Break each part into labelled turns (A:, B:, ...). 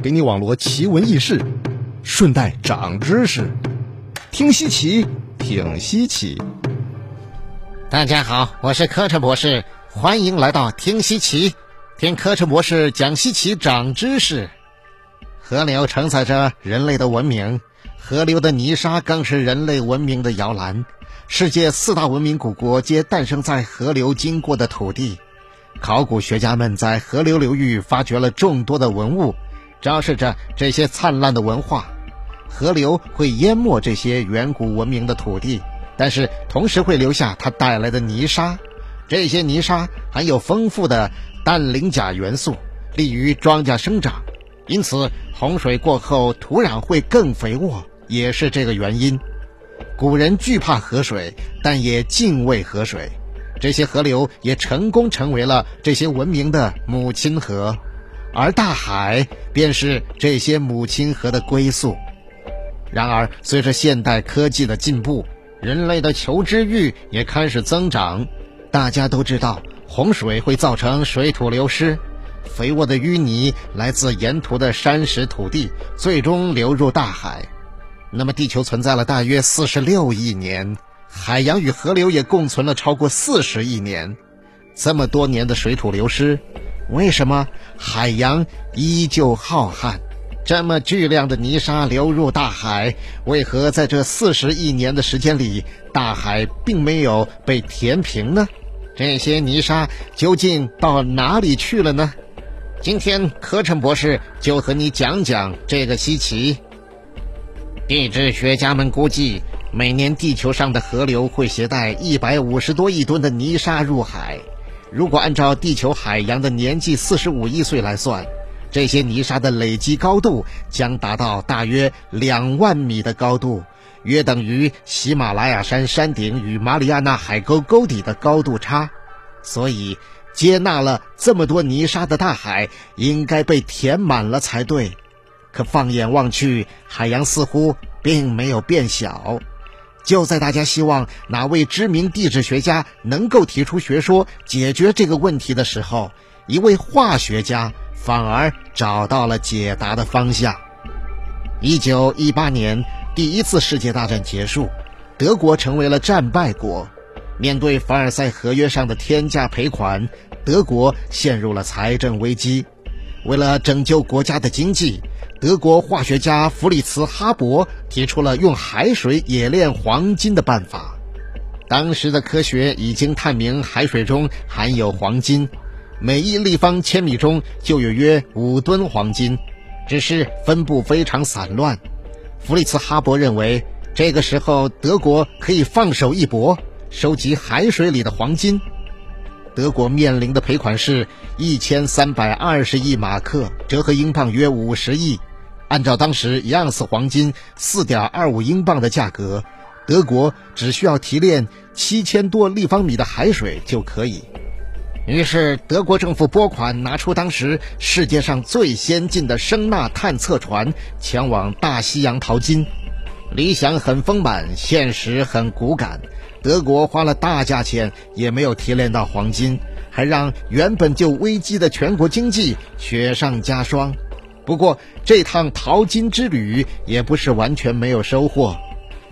A: 给你网罗奇闻异事，顺带长知识。听稀奇，挺稀奇。
B: 大家好，我是柯晨博士，欢迎来到听稀奇，听柯晨博士讲稀奇长知识。河流承载着人类的文明，河流的泥沙更是人类文明的摇篮。世界四大文明古国皆诞生在河流经过的土地。考古学家们在河流流域发掘了众多的文物，昭示着这些灿烂的文化。河流会淹没这些远古文明的土地，但是同时会留下它带来的泥沙。这些泥沙含有丰富的氮磷钾元素，利于庄稼生长。因此，洪水过后土壤会更肥沃，也是这个原因。古人惧怕河水，但也敬畏河水。这些河流也成功成为了这些文明的母亲河，而大海便是这些母亲河的归宿。然而，随着现代科技的进步，人类的求知欲也开始增长。大家都知道，洪水会造成水土流失。肥沃的淤泥来自沿途的山石土地，最终流入大海。那么，地球存在了大约四十六亿年，海洋与河流也共存了超过四十亿年。这么多年的水土流失，为什么海洋依旧浩瀚？这么巨量的泥沙流入大海，为何在这四十亿年的时间里，大海并没有被填平呢？这些泥沙究竟到哪里去了呢？今天，柯晨博士就和你讲讲这个稀奇。地质学家们估计，每年地球上的河流会携带一百五十多亿吨的泥沙入海。如果按照地球海洋的年纪四十五亿岁来算，这些泥沙的累积高度将达到大约两万米的高度，约等于喜马拉雅山山顶与马里亚纳海沟沟底的高度差。所以。接纳了这么多泥沙的大海，应该被填满了才对。可放眼望去，海洋似乎并没有变小。就在大家希望哪位知名地质学家能够提出学说解决这个问题的时候，一位化学家反而找到了解答的方向。一九一八年，第一次世界大战结束，德国成为了战败国。面对凡尔赛合约上的天价赔款，德国陷入了财政危机。为了拯救国家的经济，德国化学家弗里茨·哈伯提出了用海水冶炼黄金的办法。当时的科学已经探明海水中含有黄金，每一立方千米中就有约五吨黄金，只是分布非常散乱。弗里茨·哈伯认为，这个时候德国可以放手一搏。收集海水里的黄金，德国面临的赔款是一千三百二十亿马克，折合英镑约五十亿。按照当时一盎司黄金四点二五英镑的价格，德国只需要提炼七千多立方米的海水就可以。于是，德国政府拨款，拿出当时世界上最先进的声纳探测船，前往大西洋淘金。理想很丰满，现实很骨感。德国花了大价钱也没有提炼到黄金，还让原本就危机的全国经济雪上加霜。不过，这趟淘金之旅也不是完全没有收获。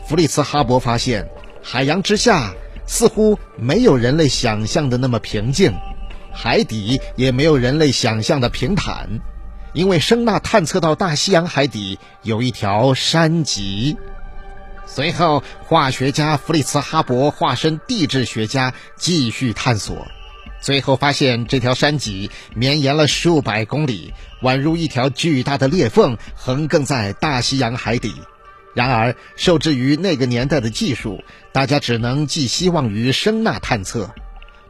B: 弗里茨·哈勃发现，海洋之下似乎没有人类想象的那么平静，海底也没有人类想象的平坦，因为声纳探测到大西洋海底有一条山脊。随后，化学家弗里茨·哈勃化身地质学家，继续探索。最后发现，这条山脊绵延了数百公里，宛如一条巨大的裂缝，横亘在大西洋海底。然而，受制于那个年代的技术，大家只能寄希望于声呐探测。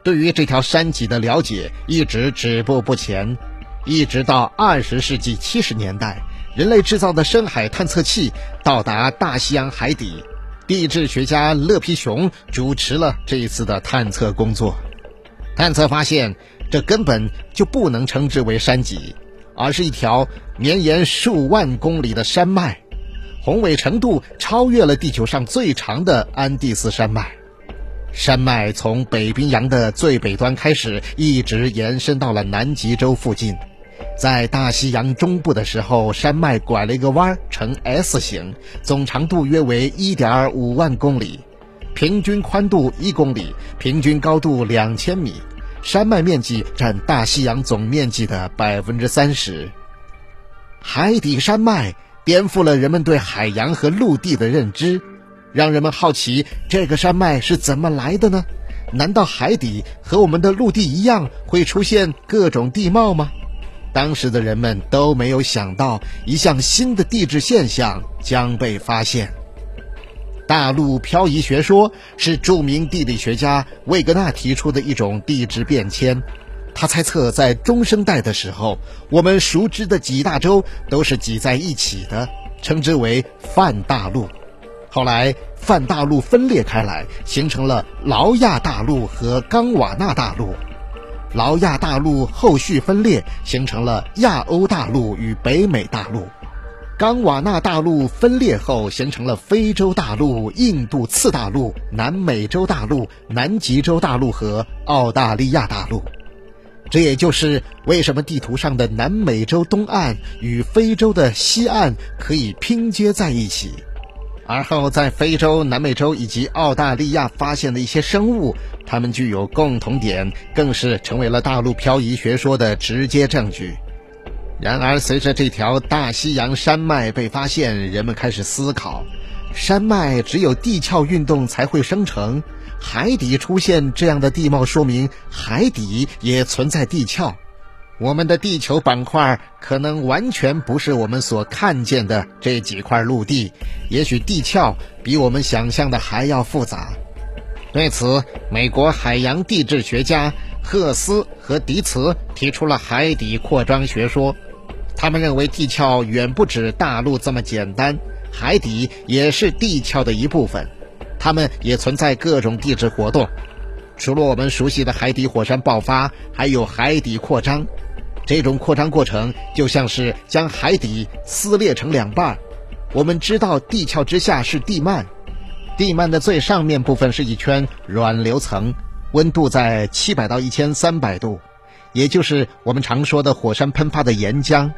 B: 对于这条山脊的了解一直止步不前，一直到二十世纪七十年代。人类制造的深海探测器到达大西洋海底，地质学家勒皮熊主持了这一次的探测工作。探测发现，这根本就不能称之为山脊，而是一条绵延数万公里的山脉，宏伟程度超越了地球上最长的安第斯山脉。山脉从北冰洋的最北端开始，一直延伸到了南极洲附近。在大西洋中部的时候，山脉拐了一个弯，呈 S 形，总长度约为1.5万公里，平均宽度一公里，平均高度两千米，山脉面积占大西洋总面积的百分之三十。海底山脉颠覆了人们对海洋和陆地的认知，让人们好奇这个山脉是怎么来的呢？难道海底和我们的陆地一样会出现各种地貌吗？当时的人们都没有想到，一项新的地质现象将被发现。大陆漂移学说是著名地理学家魏格纳提出的一种地质变迁。他猜测，在中生代的时候，我们熟知的几大洲都是挤在一起的，称之为泛大陆。后来，泛大陆分裂开来，形成了劳亚大陆和冈瓦纳大陆。劳亚大陆后续分裂，形成了亚欧大陆与北美大陆；冈瓦纳大陆分裂后，形成了非洲大陆、印度次大陆、南美洲大陆、南极洲大陆和澳大利亚大陆。这也就是为什么地图上的南美洲东岸与非洲的西岸可以拼接在一起。而后，在非洲、南美洲以及澳大利亚发现的一些生物，它们具有共同点，更是成为了大陆漂移学说的直接证据。然而，随着这条大西洋山脉被发现，人们开始思考：山脉只有地壳运动才会生成，海底出现这样的地貌，说明海底也存在地壳。我们的地球板块可能完全不是我们所看见的这几块陆地，也许地壳比我们想象的还要复杂。对此，美国海洋地质学家赫斯和迪茨提出了海底扩张学说。他们认为地壳远不止大陆这么简单，海底也是地壳的一部分，它们也存在各种地质活动。除了我们熟悉的海底火山爆发，还有海底扩张。这种扩张过程就像是将海底撕裂成两半。我们知道地壳之下是地幔，地幔的最上面部分是一圈软流层，温度在七百到一千三百度，也就是我们常说的火山喷发的岩浆，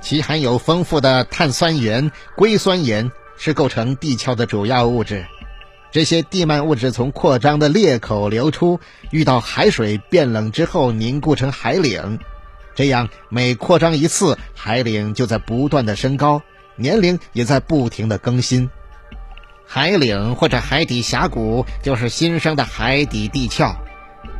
B: 其含有丰富的碳酸盐、硅酸盐，是构成地壳的主要物质。这些地幔物质从扩张的裂口流出，遇到海水变冷之后凝固成海岭。这样，每扩张一次，海岭就在不断的升高，年龄也在不停的更新。海岭或者海底峡谷就是新生的海底地壳，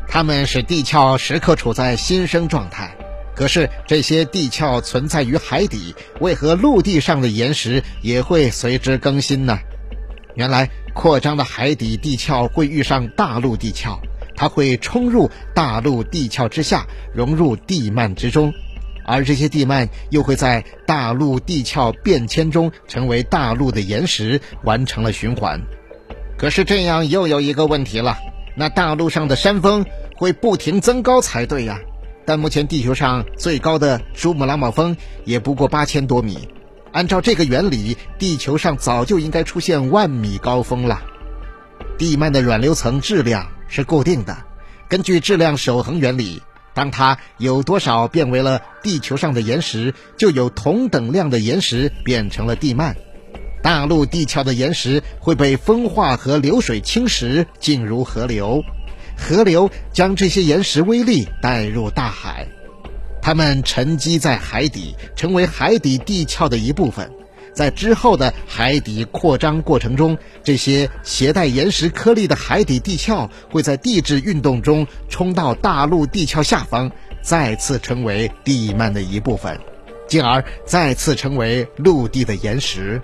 B: 它们使地壳时刻处在新生状态。可是，这些地壳存在于海底，为何陆地上的岩石也会随之更新呢？原来，扩张的海底地壳会遇上大陆地壳。它会冲入大陆地壳之下，融入地幔之中，而这些地幔又会在大陆地壳变迁中成为大陆的岩石，完成了循环。可是这样又有一个问题了，那大陆上的山峰会不停增高才对呀。但目前地球上最高的珠穆朗玛峰也不过八千多米，按照这个原理，地球上早就应该出现万米高峰了。地幔的软流层质量。是固定的，根据质量守恒原理，当它有多少变为了地球上的岩石，就有同等量的岩石变成了地幔。大陆地壳的岩石会被风化和流水侵蚀，进入河流，河流将这些岩石微粒带入大海，它们沉积在海底，成为海底地壳的一部分。在之后的海底扩张过程中，这些携带岩石颗粒的海底地壳会在地质运动中冲到大陆地壳下方，再次成为地幔的一部分，进而再次成为陆地的岩石。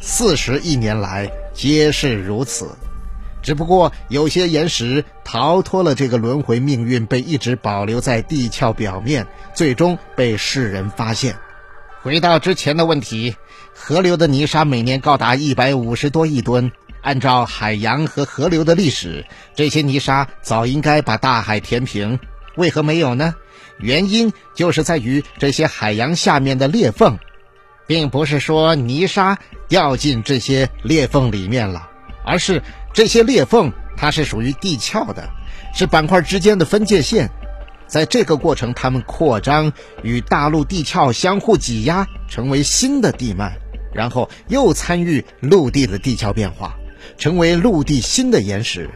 B: 四十亿年来皆是如此，只不过有些岩石逃脱了这个轮回命运，被一直保留在地壳表面，最终被世人发现。回到之前的问题。河流的泥沙每年高达一百五十多亿吨。按照海洋和河流的历史，这些泥沙早应该把大海填平，为何没有呢？原因就是在于这些海洋下面的裂缝，并不是说泥沙掉进这些裂缝里面了，而是这些裂缝它是属于地壳的，是板块之间的分界线。在这个过程，它们扩张与大陆地壳相互挤压，成为新的地幔，然后又参与陆地的地壳变化，成为陆地新的岩石。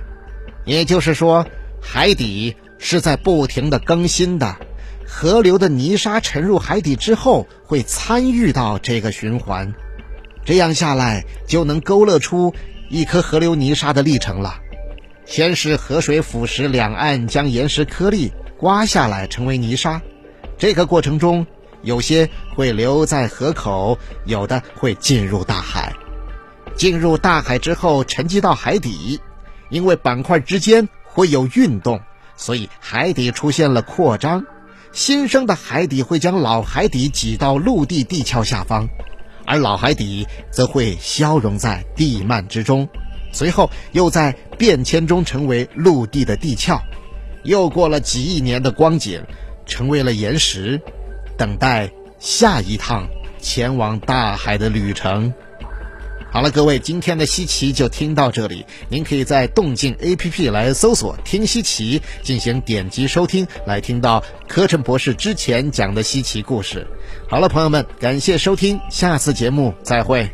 B: 也就是说，海底是在不停的更新的。河流的泥沙沉入海底之后，会参与到这个循环，这样下来就能勾勒出一颗河流泥沙的历程了。先是河水腐蚀两岸，将岩石颗粒刮下来成为泥沙。这个过程中，有些会留在河口，有的会进入大海。进入大海之后，沉积到海底，因为板块之间会有运动，所以海底出现了扩张。新生的海底会将老海底挤到陆地地壳下方，而老海底则会消融在地幔之中。随后又在变迁中成为陆地的地壳，又过了几亿年的光景，成为了岩石，等待下一趟前往大海的旅程。好了，各位，今天的稀奇就听到这里。您可以在动静 APP 来搜索“听稀奇”，进行点击收听，来听到柯晨博士之前讲的稀奇故事。好了，朋友们，感谢收听，下次节目再会。